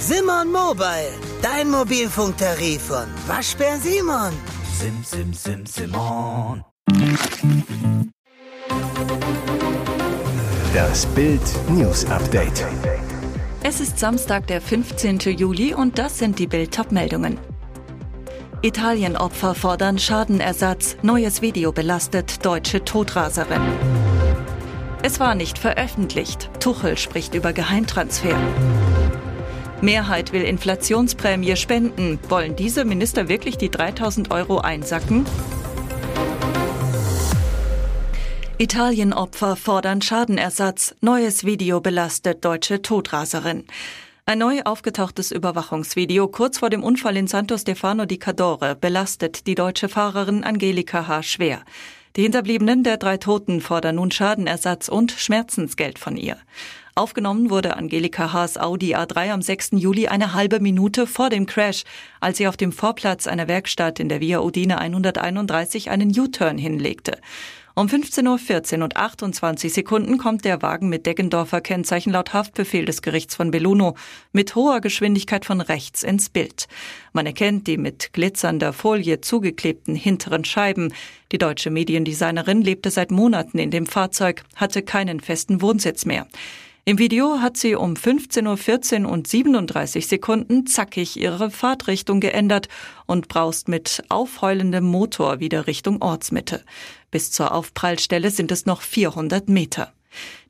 Simon Mobile, dein Mobilfunktarif von Waschbär Simon. Sim, sim, sim, Simon. Das Bild News Update. Es ist Samstag, der 15. Juli und das sind die Bild meldungen Italienopfer fordern Schadenersatz. Neues Video belastet deutsche Todraserin. Es war nicht veröffentlicht. Tuchel spricht über Geheimtransfer. Mehrheit will Inflationsprämie spenden. Wollen diese Minister wirklich die 3000 Euro einsacken? Italienopfer fordern Schadenersatz. Neues Video belastet deutsche Todraserin. Ein neu aufgetauchtes Überwachungsvideo kurz vor dem Unfall in Santo Stefano di Cadore belastet die deutsche Fahrerin Angelika H. schwer. Die Hinterbliebenen der drei Toten fordern nun Schadenersatz und Schmerzensgeld von ihr. Aufgenommen wurde Angelika Haas Audi A3 am 6. Juli eine halbe Minute vor dem Crash, als sie auf dem Vorplatz einer Werkstatt in der Via Udine 131 einen U-Turn hinlegte. Um 15.14 Uhr und 28 Sekunden kommt der Wagen mit Deggendorfer Kennzeichen laut Haftbefehl des Gerichts von Belluno mit hoher Geschwindigkeit von rechts ins Bild. Man erkennt die mit glitzernder Folie zugeklebten hinteren Scheiben. Die deutsche Mediendesignerin lebte seit Monaten in dem Fahrzeug, hatte keinen festen Wohnsitz mehr. Im Video hat sie um 15.14 Uhr und 37 Sekunden zackig ihre Fahrtrichtung geändert und braust mit aufheulendem Motor wieder Richtung Ortsmitte. Bis zur Aufprallstelle sind es noch 400 Meter.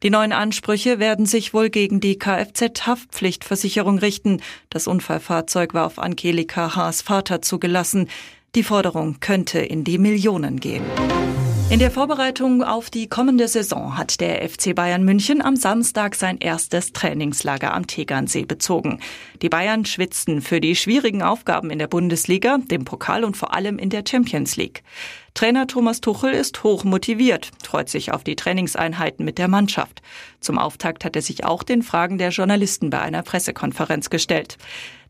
Die neuen Ansprüche werden sich wohl gegen die Kfz-Haftpflichtversicherung richten. Das Unfallfahrzeug war auf Angelika Haas Vater zugelassen. Die Forderung könnte in die Millionen gehen. In der Vorbereitung auf die kommende Saison hat der FC Bayern München am Samstag sein erstes Trainingslager am Tegernsee bezogen. Die Bayern schwitzten für die schwierigen Aufgaben in der Bundesliga, dem Pokal und vor allem in der Champions League. Trainer Thomas Tuchel ist hoch motiviert, freut sich auf die Trainingseinheiten mit der Mannschaft. Zum Auftakt hat er sich auch den Fragen der Journalisten bei einer Pressekonferenz gestellt.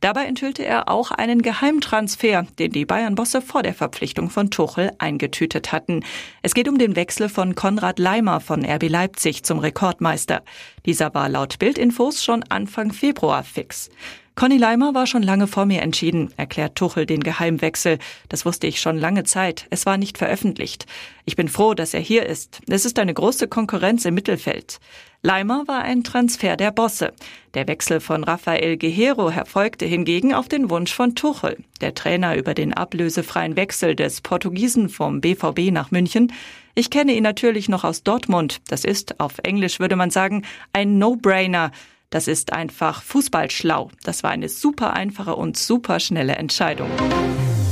Dabei enthüllte er auch einen Geheimtransfer, den die Bayern-Bosse vor der Verpflichtung von Tuchel eingetütet hatten. Es geht um den Wechsel von Konrad Leimer von RB Leipzig zum Rekordmeister. Dieser war laut Bildinfos schon Anfang Februar fix. Conny Leimer war schon lange vor mir entschieden, erklärt Tuchel den Geheimwechsel. Das wusste ich schon lange Zeit. Es war nicht veröffentlicht. Ich bin froh, dass er hier ist. Es ist eine große Konkurrenz im Mittelfeld. Leimer war ein Transfer der Bosse. Der Wechsel von Rafael Guerrero erfolgte hingegen auf den Wunsch von Tuchel. Der Trainer über den ablösefreien Wechsel des Portugiesen vom BVB nach München. Ich kenne ihn natürlich noch aus Dortmund. Das ist, auf Englisch würde man sagen, ein No-Brainer. Das ist einfach Fußballschlau. Das war eine super einfache und super schnelle Entscheidung.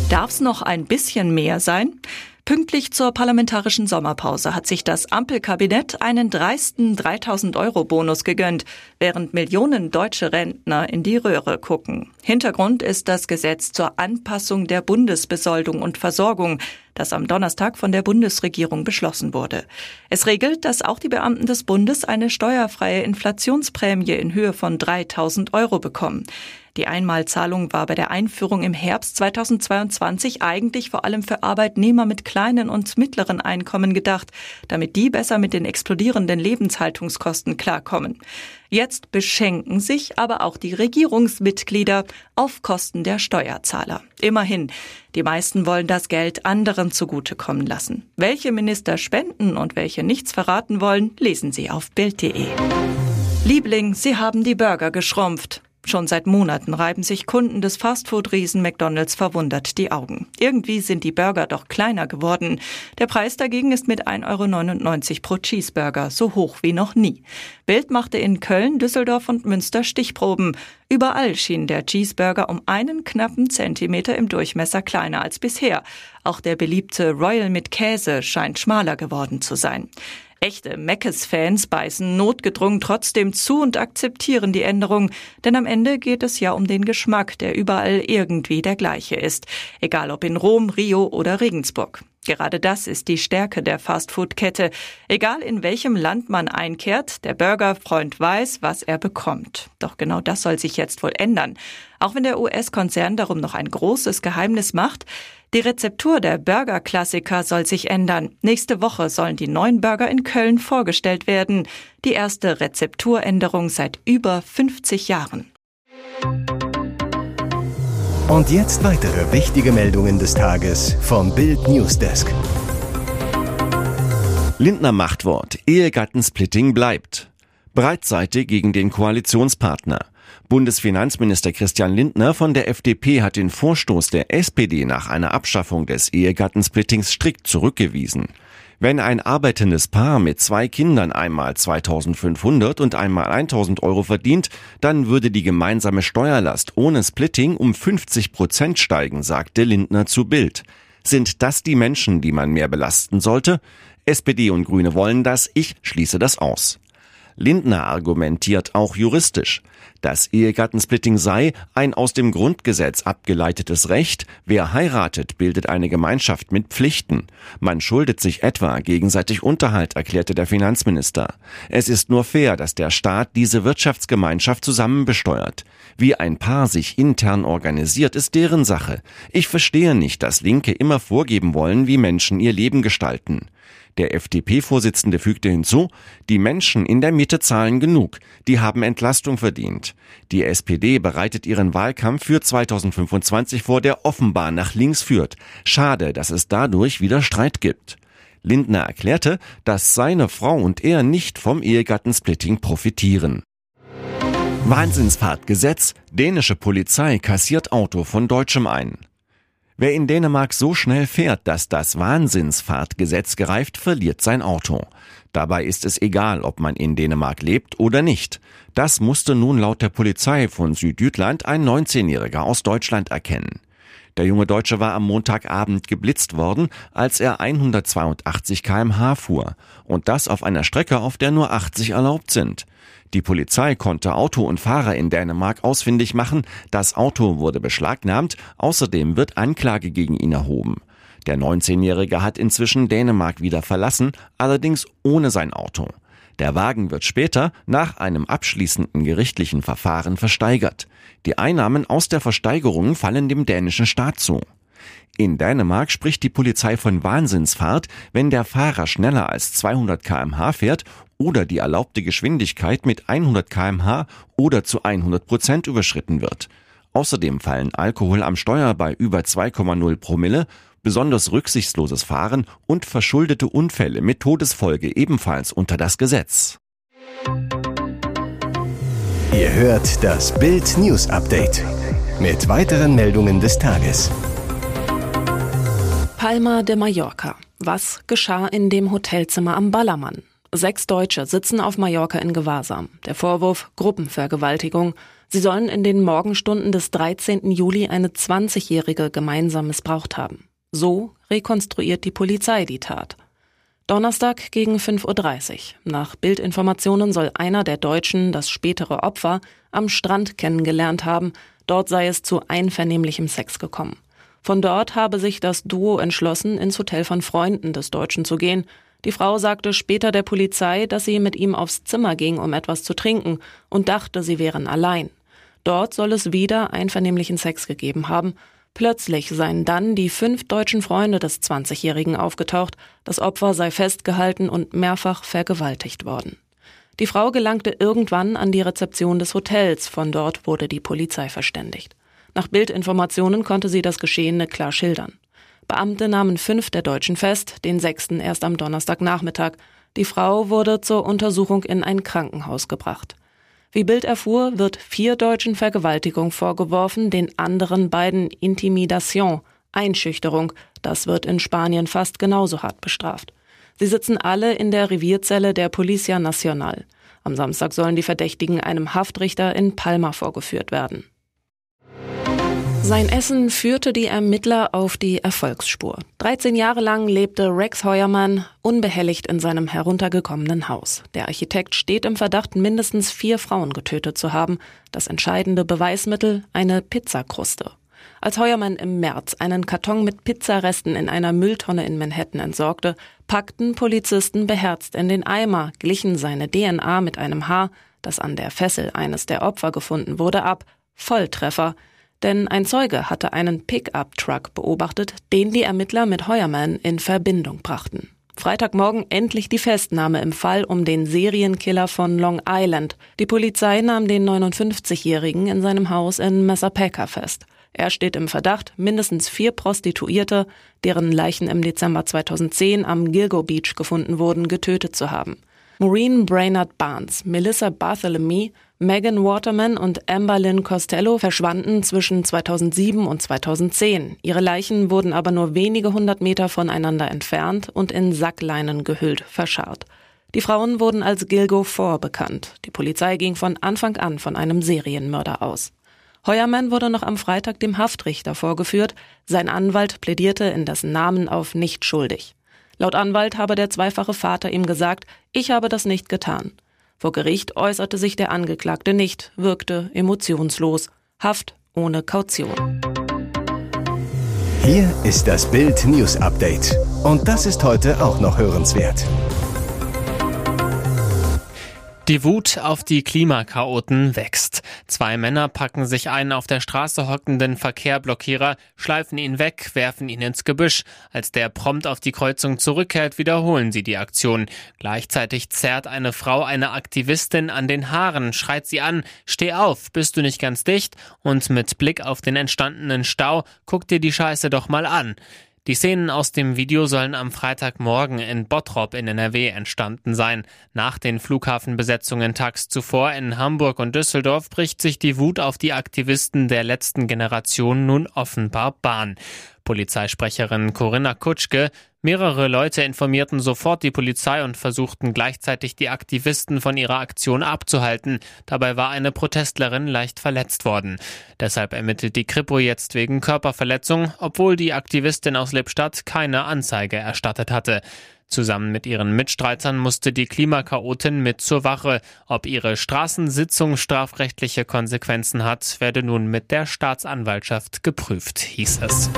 Darf es noch ein bisschen mehr sein? Pünktlich zur parlamentarischen Sommerpause hat sich das Ampelkabinett einen dreisten 3000 Euro Bonus gegönnt, während Millionen deutsche Rentner in die Röhre gucken. Hintergrund ist das Gesetz zur Anpassung der Bundesbesoldung und Versorgung, das am Donnerstag von der Bundesregierung beschlossen wurde. Es regelt, dass auch die Beamten des Bundes eine steuerfreie Inflationsprämie in Höhe von 3000 Euro bekommen. Die Einmalzahlung war bei der Einführung im Herbst 2022 eigentlich vor allem für Arbeitnehmer mit kleinen und mittleren Einkommen gedacht, damit die besser mit den explodierenden Lebenshaltungskosten klarkommen. Jetzt beschenken sich aber auch die Regierungsmitglieder auf Kosten der Steuerzahler. Immerhin, die meisten wollen das Geld anderen zugutekommen lassen. Welche Minister spenden und welche nichts verraten wollen, lesen Sie auf Bild.de. Liebling, Sie haben die Burger geschrumpft. Schon seit Monaten reiben sich Kunden des Fastfood-Riesen McDonalds verwundert die Augen. Irgendwie sind die Burger doch kleiner geworden. Der Preis dagegen ist mit 1,99 Euro pro Cheeseburger so hoch wie noch nie. Bild machte in Köln, Düsseldorf und Münster Stichproben. Überall schien der Cheeseburger um einen knappen Zentimeter im Durchmesser kleiner als bisher. Auch der beliebte Royal mit Käse scheint schmaler geworden zu sein. Echte Meckes-Fans beißen notgedrungen trotzdem zu und akzeptieren die Änderung, denn am Ende geht es ja um den Geschmack, der überall irgendwie der gleiche ist, egal ob in Rom, Rio oder Regensburg. Gerade das ist die Stärke der Fastfood-Kette. Egal in welchem Land man einkehrt, der Burgerfreund weiß, was er bekommt. Doch genau das soll sich jetzt wohl ändern. Auch wenn der US-Konzern darum noch ein großes Geheimnis macht, die Rezeptur der Burger-Klassiker soll sich ändern. Nächste Woche sollen die neuen Burger in Köln vorgestellt werden. Die erste Rezepturänderung seit über 50 Jahren. Und jetzt weitere wichtige Meldungen des Tages vom Bild Newsdesk. Lindner Machtwort. Ehegattensplitting bleibt. Breitseite gegen den Koalitionspartner. Bundesfinanzminister Christian Lindner von der FDP hat den Vorstoß der SPD nach einer Abschaffung des Ehegattensplittings strikt zurückgewiesen. Wenn ein arbeitendes Paar mit zwei Kindern einmal 2500 und einmal 1000 Euro verdient, dann würde die gemeinsame Steuerlast ohne Splitting um 50 Prozent steigen, sagte Lindner zu Bild. Sind das die Menschen, die man mehr belasten sollte? SPD und Grüne wollen das, ich schließe das aus. Lindner argumentiert auch juristisch. Das Ehegattensplitting sei ein aus dem Grundgesetz abgeleitetes Recht. Wer heiratet, bildet eine Gemeinschaft mit Pflichten. Man schuldet sich etwa gegenseitig Unterhalt, erklärte der Finanzminister. Es ist nur fair, dass der Staat diese Wirtschaftsgemeinschaft zusammenbesteuert. Wie ein Paar sich intern organisiert, ist deren Sache. Ich verstehe nicht, dass Linke immer vorgeben wollen, wie Menschen ihr Leben gestalten. Der FDP-Vorsitzende fügte hinzu, die Menschen in der Mitte zahlen genug, die haben Entlastung verdient. Die SPD bereitet ihren Wahlkampf für 2025 vor, der offenbar nach links führt. Schade, dass es dadurch wieder Streit gibt. Lindner erklärte, dass seine Frau und er nicht vom Ehegattensplitting profitieren. Wahnsinnsfahrtgesetz, dänische Polizei kassiert Auto von Deutschem ein. Wer in Dänemark so schnell fährt, dass das Wahnsinnsfahrtgesetz greift, verliert sein Auto. Dabei ist es egal, ob man in Dänemark lebt oder nicht. Das musste nun laut der Polizei von Südjütland ein 19-Jähriger aus Deutschland erkennen. Der junge Deutsche war am Montagabend geblitzt worden, als er 182 kmh fuhr. Und das auf einer Strecke, auf der nur 80 erlaubt sind. Die Polizei konnte Auto und Fahrer in Dänemark ausfindig machen. Das Auto wurde beschlagnahmt. Außerdem wird Anklage gegen ihn erhoben. Der 19-Jährige hat inzwischen Dänemark wieder verlassen, allerdings ohne sein Auto. Der Wagen wird später nach einem abschließenden gerichtlichen Verfahren versteigert. Die Einnahmen aus der Versteigerung fallen dem dänischen Staat zu. In Dänemark spricht die Polizei von Wahnsinnsfahrt, wenn der Fahrer schneller als 200 kmh fährt oder die erlaubte Geschwindigkeit mit 100 kmh oder zu 100 Prozent überschritten wird. Außerdem fallen Alkohol am Steuer bei über 2,0 Promille, besonders rücksichtsloses Fahren und verschuldete Unfälle mit Todesfolge ebenfalls unter das Gesetz. Ihr hört das Bild News Update mit weiteren Meldungen des Tages. Palma de Mallorca. Was geschah in dem Hotelzimmer am Ballermann? Sechs Deutsche sitzen auf Mallorca in Gewahrsam. Der Vorwurf Gruppenvergewaltigung. Sie sollen in den Morgenstunden des 13. Juli eine 20-Jährige gemeinsam missbraucht haben. So rekonstruiert die Polizei die Tat. Donnerstag gegen 5.30 Uhr. Nach Bildinformationen soll einer der Deutschen das spätere Opfer am Strand kennengelernt haben. Dort sei es zu einvernehmlichem Sex gekommen. Von dort habe sich das Duo entschlossen, ins Hotel von Freunden des Deutschen zu gehen. Die Frau sagte später der Polizei, dass sie mit ihm aufs Zimmer ging, um etwas zu trinken und dachte, sie wären allein. Dort soll es wieder einvernehmlichen Sex gegeben haben. Plötzlich seien dann die fünf deutschen Freunde des 20-Jährigen aufgetaucht. Das Opfer sei festgehalten und mehrfach vergewaltigt worden. Die Frau gelangte irgendwann an die Rezeption des Hotels. Von dort wurde die Polizei verständigt. Nach Bildinformationen konnte sie das Geschehene klar schildern. Beamte nahmen fünf der Deutschen fest, den sechsten erst am Donnerstagnachmittag. Die Frau wurde zur Untersuchung in ein Krankenhaus gebracht. Wie Bild erfuhr, wird vier Deutschen Vergewaltigung vorgeworfen, den anderen beiden Intimidation, Einschüchterung. Das wird in Spanien fast genauso hart bestraft. Sie sitzen alle in der Revierzelle der Policia Nacional. Am Samstag sollen die Verdächtigen einem Haftrichter in Palma vorgeführt werden. Sein Essen führte die Ermittler auf die Erfolgsspur. 13 Jahre lang lebte Rex Heuermann unbehelligt in seinem heruntergekommenen Haus. Der Architekt steht im Verdacht, mindestens vier Frauen getötet zu haben. Das entscheidende Beweismittel eine Pizzakruste. Als Heuermann im März einen Karton mit Pizzaresten in einer Mülltonne in Manhattan entsorgte, packten Polizisten beherzt in den Eimer, glichen seine DNA mit einem Haar, das an der Fessel eines der Opfer gefunden wurde, ab. Volltreffer. Denn ein Zeuge hatte einen Pickup-Truck beobachtet, den die Ermittler mit Heuermann in Verbindung brachten. Freitagmorgen endlich die Festnahme im Fall um den Serienkiller von Long Island. Die Polizei nahm den 59-Jährigen in seinem Haus in Massapequa fest. Er steht im Verdacht, mindestens vier Prostituierte, deren Leichen im Dezember 2010 am Gilgo Beach gefunden wurden, getötet zu haben. Maureen Brainerd Barnes, Melissa Bartholomew, Megan Waterman und Amber Lynn Costello verschwanden zwischen 2007 und 2010. Ihre Leichen wurden aber nur wenige hundert Meter voneinander entfernt und in Sackleinen gehüllt verscharrt. Die Frauen wurden als Gilgo 4 bekannt. Die Polizei ging von Anfang an von einem Serienmörder aus. Heuermann wurde noch am Freitag dem Haftrichter vorgeführt. Sein Anwalt plädierte in dessen Namen auf nicht schuldig. Laut Anwalt habe der zweifache Vater ihm gesagt, ich habe das nicht getan. Vor Gericht äußerte sich der Angeklagte nicht, wirkte emotionslos. Haft ohne Kaution. Hier ist das Bild News Update. Und das ist heute auch noch hörenswert. Die Wut auf die Klimakaoten wächst. Zwei Männer packen sich einen auf der Straße hockenden Verkehrblockierer, schleifen ihn weg, werfen ihn ins Gebüsch. Als der prompt auf die Kreuzung zurückkehrt, wiederholen sie die Aktion. Gleichzeitig zerrt eine Frau eine Aktivistin an den Haaren, schreit sie an, steh auf, bist du nicht ganz dicht? Und mit Blick auf den entstandenen Stau, guck dir die Scheiße doch mal an. Die Szenen aus dem Video sollen am Freitagmorgen in Bottrop in NRW entstanden sein. Nach den Flughafenbesetzungen tags zuvor in Hamburg und Düsseldorf bricht sich die Wut auf die Aktivisten der letzten Generation nun offenbar Bahn. Polizeisprecherin Corinna Kutschke, mehrere Leute informierten sofort die Polizei und versuchten gleichzeitig die Aktivisten von ihrer Aktion abzuhalten. Dabei war eine Protestlerin leicht verletzt worden. Deshalb ermittelt die Kripo jetzt wegen Körperverletzung, obwohl die Aktivistin aus Lippstadt keine Anzeige erstattet hatte. Zusammen mit ihren Mitstreitern musste die Klimakaotin mit zur Wache. Ob ihre Straßensitzung strafrechtliche Konsequenzen hat, werde nun mit der Staatsanwaltschaft geprüft, hieß es.